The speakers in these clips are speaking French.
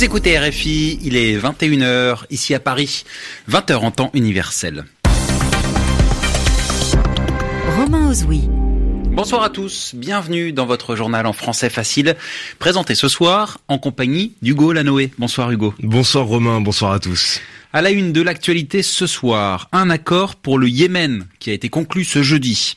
Vous écoutez RFI, il est 21h ici à Paris, 20h en temps universel. Romain Ozoui. Bonsoir à tous, bienvenue dans votre journal en français facile, présenté ce soir en compagnie d'Hugo Lanoé. Bonsoir Hugo. Bonsoir Romain, bonsoir à tous. À la une de l'actualité ce soir, un accord pour le Yémen qui a été conclu ce jeudi.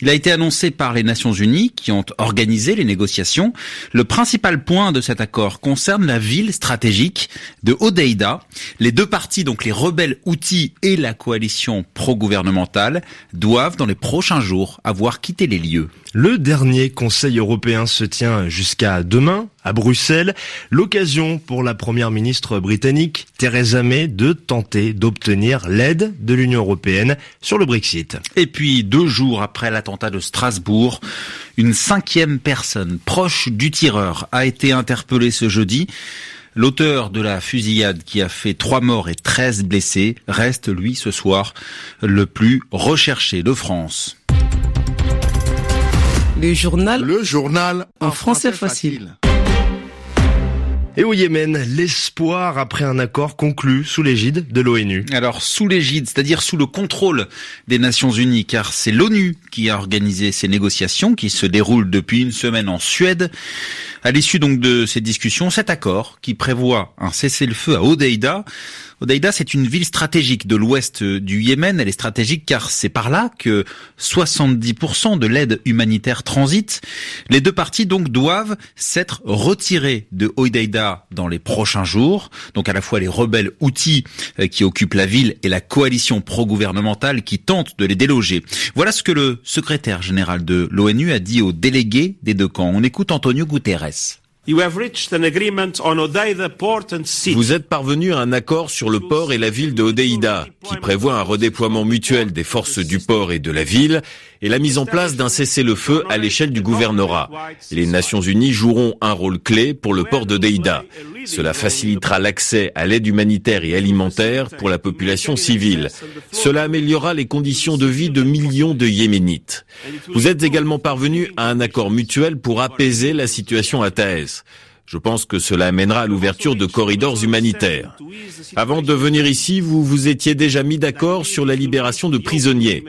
Il a été annoncé par les Nations Unies qui ont organisé les négociations. Le principal point de cet accord concerne la ville stratégique de Hodeida. Les deux parties, donc les rebelles Houthis et la coalition pro-gouvernementale, doivent dans les prochains jours avoir quitté les lieux. Le dernier Conseil européen se tient jusqu'à demain à Bruxelles. L'occasion pour la première ministre britannique Theresa May de tenter d'obtenir l'aide de l'Union européenne sur le Brexit. Et puis, deux jours après l'attentat de Strasbourg, une cinquième personne proche du tireur a été interpellée ce jeudi. L'auteur de la fusillade qui a fait trois morts et 13 blessés reste, lui, ce soir, le plus recherché de France. Le journal. Le journal en français facile. Et au Yémen, l'espoir après un accord conclu sous l'égide de l'ONU. Alors sous l'égide, c'est-à-dire sous le contrôle des Nations Unies, car c'est l'ONU qui a organisé ces négociations qui se déroulent depuis une semaine en Suède. À l'issue donc de ces discussions, cet accord qui prévoit un cessez-le-feu à Hodeida Hodeida, c'est une ville stratégique de l'ouest du Yémen. Elle est stratégique car c'est par là que 70% de l'aide humanitaire transite. Les deux parties donc doivent s'être retirées de Hodeida dans les prochains jours. Donc à la fois les rebelles Houthis euh, qui occupent la ville et la coalition pro-gouvernementale qui tente de les déloger. Voilà ce que le secrétaire général de l'ONU a dit aux délégués des deux camps. On écoute Antonio Guterres. Vous êtes parvenu à un accord sur le port et la ville de Hodeida, qui prévoit un redéploiement mutuel des forces du port et de la ville et la mise en place d'un cessez-le-feu à l'échelle du gouvernorat. Les Nations Unies joueront un rôle clé pour le port de Deida. Cela facilitera l'accès à l'aide humanitaire et alimentaire pour la population civile. Cela améliorera les conditions de vie de millions de Yéménites. Vous êtes également parvenu à un accord mutuel pour apaiser la situation à Taès. Je pense que cela amènera à l'ouverture de corridors humanitaires. Avant de venir ici, vous vous étiez déjà mis d'accord sur la libération de prisonniers.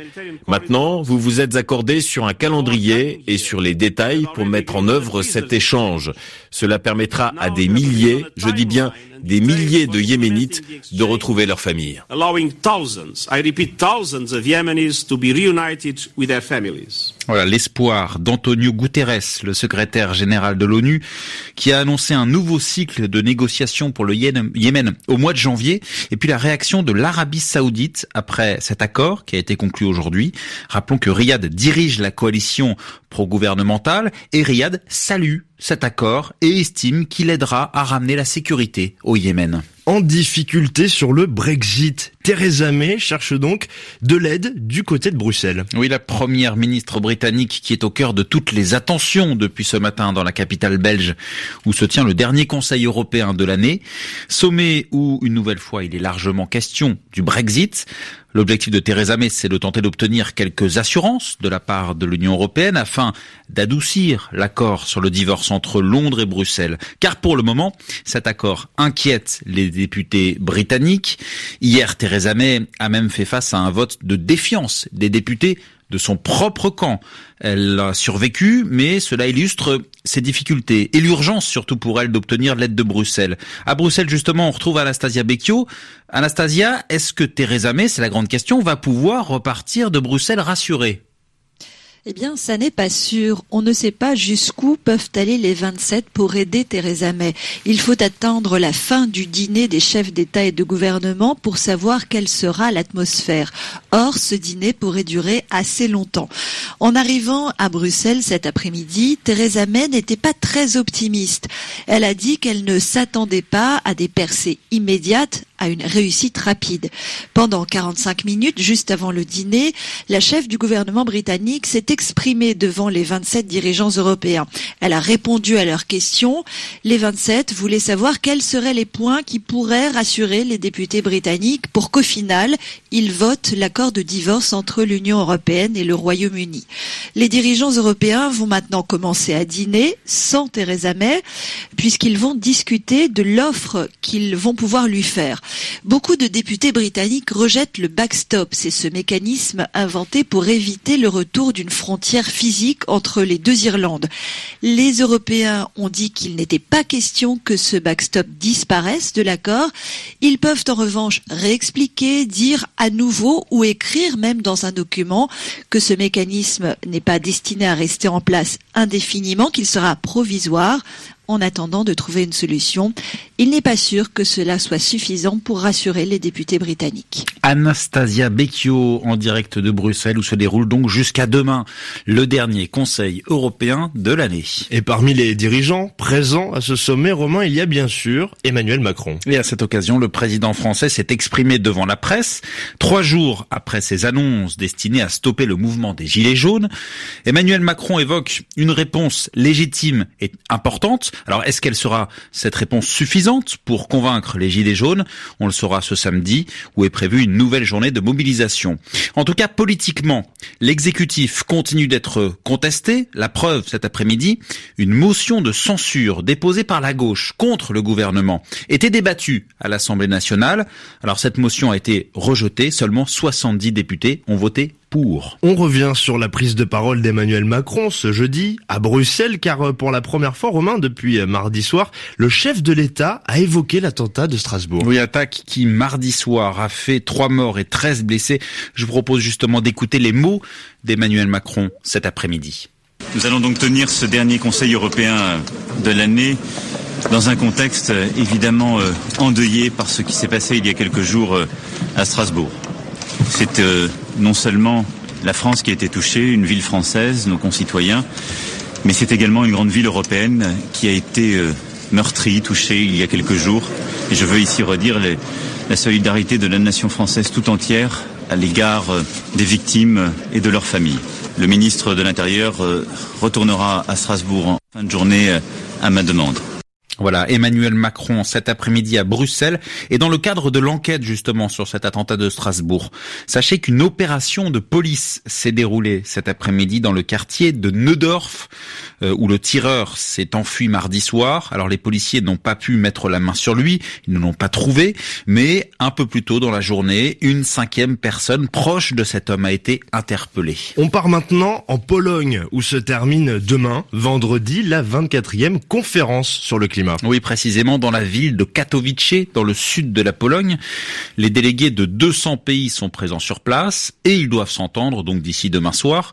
Maintenant, vous vous êtes accordé sur un calendrier et sur les détails pour mettre en œuvre cet échange. Cela permettra à des milliers, je dis bien des milliers de Yéménites de retrouver leur famille. Voilà l'espoir d'Antonio Guterres, le secrétaire général de l'ONU, qui a annoncé un nouveau cycle de négociations pour le Yémen au mois de janvier, et puis la réaction de l'Arabie saoudite après cet accord qui a été conclu aujourd'hui. Rappelons que Riyad dirige la coalition pro-gouvernementale et Riyad salue cet accord et estime qu'il aidera à ramener la sécurité au Yémen en difficulté sur le Brexit. Theresa May cherche donc de l'aide du côté de Bruxelles. Oui, la première ministre britannique qui est au cœur de toutes les attentions depuis ce matin dans la capitale belge où se tient le dernier Conseil européen de l'année. Sommet où, une nouvelle fois, il est largement question du Brexit. L'objectif de Theresa May, c'est de tenter d'obtenir quelques assurances de la part de l'Union européenne afin d'adoucir l'accord sur le divorce entre Londres et Bruxelles. Car pour le moment, cet accord inquiète les députés britanniques. Hier, Theresa May a même fait face à un vote de défiance des députés de son propre camp. Elle a survécu, mais cela illustre ses difficultés et l'urgence surtout pour elle d'obtenir l'aide de Bruxelles. À Bruxelles, justement, on retrouve Anastasia Becchio. Anastasia, est-ce que Theresa May, c'est la grande question, va pouvoir repartir de Bruxelles rassurée? Eh bien, ça n'est pas sûr. On ne sait pas jusqu'où peuvent aller les 27 pour aider Theresa May. Il faut attendre la fin du dîner des chefs d'État et de gouvernement pour savoir quelle sera l'atmosphère. Or, ce dîner pourrait durer assez longtemps. En arrivant à Bruxelles cet après-midi, Theresa May n'était pas très optimiste. Elle a dit qu'elle ne s'attendait pas à des percées immédiates à une réussite rapide. Pendant 45 minutes, juste avant le dîner, la chef du gouvernement britannique s'est exprimée devant les 27 dirigeants européens. Elle a répondu à leurs questions. Les 27 voulaient savoir quels seraient les points qui pourraient rassurer les députés britanniques pour qu'au final, ils votent l'accord de divorce entre l'Union européenne et le Royaume-Uni. Les dirigeants européens vont maintenant commencer à dîner sans Theresa May, puisqu'ils vont discuter de l'offre qu'ils vont pouvoir lui faire. Beaucoup de députés britanniques rejettent le backstop, c'est ce mécanisme inventé pour éviter le retour d'une frontière physique entre les deux Irlandes. Les Européens ont dit qu'il n'était pas question que ce backstop disparaisse de l'accord. Ils peuvent en revanche réexpliquer, dire à nouveau ou écrire même dans un document que ce mécanisme n'est pas destiné à rester en place indéfiniment, qu'il sera provisoire en attendant de trouver une solution. Il n'est pas sûr que cela soit suffisant pour rassurer les députés britanniques. Anastasia Becchio en direct de Bruxelles où se déroule donc jusqu'à demain le dernier Conseil européen de l'année. Et parmi les dirigeants présents à ce sommet romain, il y a bien sûr Emmanuel Macron. Et à cette occasion, le président français s'est exprimé devant la presse trois jours après ses annonces destinées à stopper le mouvement des Gilets jaunes. Emmanuel Macron évoque une réponse légitime et importante alors est-ce qu'elle sera cette réponse suffisante? Pour convaincre les Gilets jaunes On le saura ce samedi où est prévue une nouvelle journée de mobilisation. En tout cas, politiquement, l'exécutif continue d'être contesté. La preuve cet après-midi, une motion de censure déposée par la gauche contre le gouvernement était débattue à l'Assemblée nationale. Alors cette motion a été rejetée. Seulement 70 députés ont voté pour. On revient sur la prise de parole d'Emmanuel Macron ce jeudi à Bruxelles car euh, pour la première fois, Romain, depuis euh, mardi soir, le chef de l'État a évoqué l'attentat de Strasbourg. Oui, attaque qui mardi soir a fait trois morts et 13 blessés. Je vous propose justement d'écouter les mots d'Emmanuel Macron cet après-midi. Nous allons donc tenir ce dernier Conseil européen de l'année dans un contexte euh, évidemment endeuillé par ce qui s'est passé il y a quelques jours à Strasbourg. C'est non seulement la France qui a été touchée, une ville française, nos concitoyens, mais c'est également une grande ville européenne qui a été euh, meurtrie, touchée il y a quelques jours. Je veux ici redire la solidarité de la nation française tout entière à l'égard euh, des victimes et de leurs familles. Le ministre de l'Intérieur euh, retournera à Strasbourg en fin de journée à ma demande. Voilà, Emmanuel Macron cet après-midi à Bruxelles et dans le cadre de l'enquête justement sur cet attentat de Strasbourg. Sachez qu'une opération de police s'est déroulée cet après-midi dans le quartier de Neudorf euh, où le tireur s'est enfui mardi soir. Alors les policiers n'ont pas pu mettre la main sur lui, ils ne l'ont pas trouvé, mais un peu plus tôt dans la journée, une cinquième personne proche de cet homme a été interpellée. On part maintenant en Pologne où se termine demain, vendredi, la 24e conférence sur le climat. Oui, précisément dans la ville de Katowice, dans le sud de la Pologne. Les délégués de 200 pays sont présents sur place et ils doivent s'entendre, donc d'ici demain soir,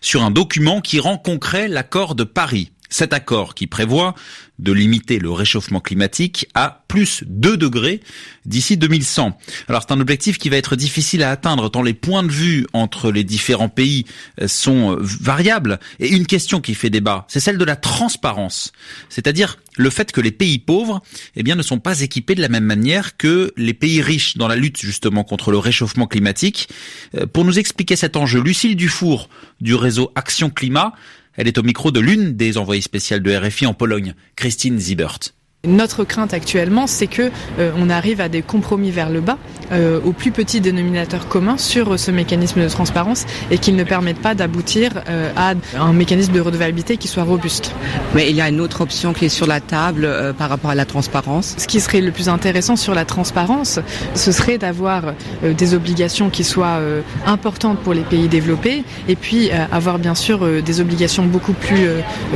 sur un document qui rend concret l'accord de Paris. Cet accord qui prévoit de limiter le réchauffement climatique à plus 2 degrés d'ici 2100. Alors c'est un objectif qui va être difficile à atteindre tant les points de vue entre les différents pays euh, sont euh, variables. Et une question qui fait débat, c'est celle de la transparence. C'est-à-dire le fait que les pays pauvres eh bien, ne sont pas équipés de la même manière que les pays riches dans la lutte justement contre le réchauffement climatique. Euh, pour nous expliquer cet enjeu, Lucille Dufour du réseau Action Climat elle est au micro de l'une des envoyées spéciales de RFI en Pologne, Christine Zibert. Notre crainte actuellement, c'est que euh, on arrive à des compromis vers le bas, euh, au plus petit dénominateur commun sur ce mécanisme de transparence et qu'ils ne permettent pas d'aboutir euh, à un mécanisme de redevabilité qui soit robuste. Mais il y a une autre option qui est sur la table par rapport à la transparence. Ce qui serait le plus intéressant sur la transparence, ce serait d'avoir des obligations qui soient importantes pour les pays développés et puis avoir bien sûr des obligations beaucoup plus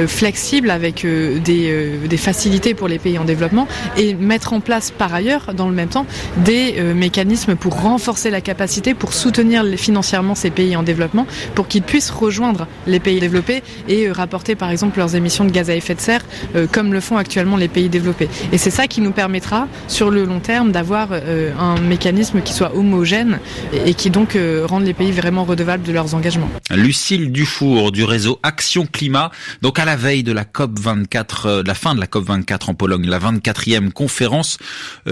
flexibles avec des, des facilités pour les pays en développement et mettre en place par ailleurs, dans le même temps, des euh, mécanismes pour renforcer la capacité, pour soutenir financièrement ces pays en développement, pour qu'ils puissent rejoindre les pays développés et euh, rapporter par exemple leurs émissions de gaz à effet de serre, euh, comme le font actuellement les pays développés. Et c'est ça qui nous permettra, sur le long terme, d'avoir un mécanisme qui soit homogène et, qui donc rende les pays vraiment redevables de leurs engagements. Lucille Dufour du réseau Action Climat, donc à la veille de la COP 24, de la fin de la COP 24 en Pologne la 24e conférence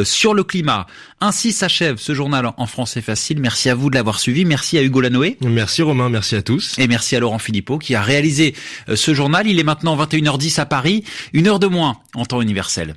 sur le climat. Ainsi s'achève ce journal en français facile. Merci à vous de l'avoir suivi. Merci à Hugo Lanoé. Merci Romain, merci à tous. Et merci à Laurent Philippot qui a réalisé ce journal. Il est maintenant 21h10 à Paris, une heure de moins en temps universel.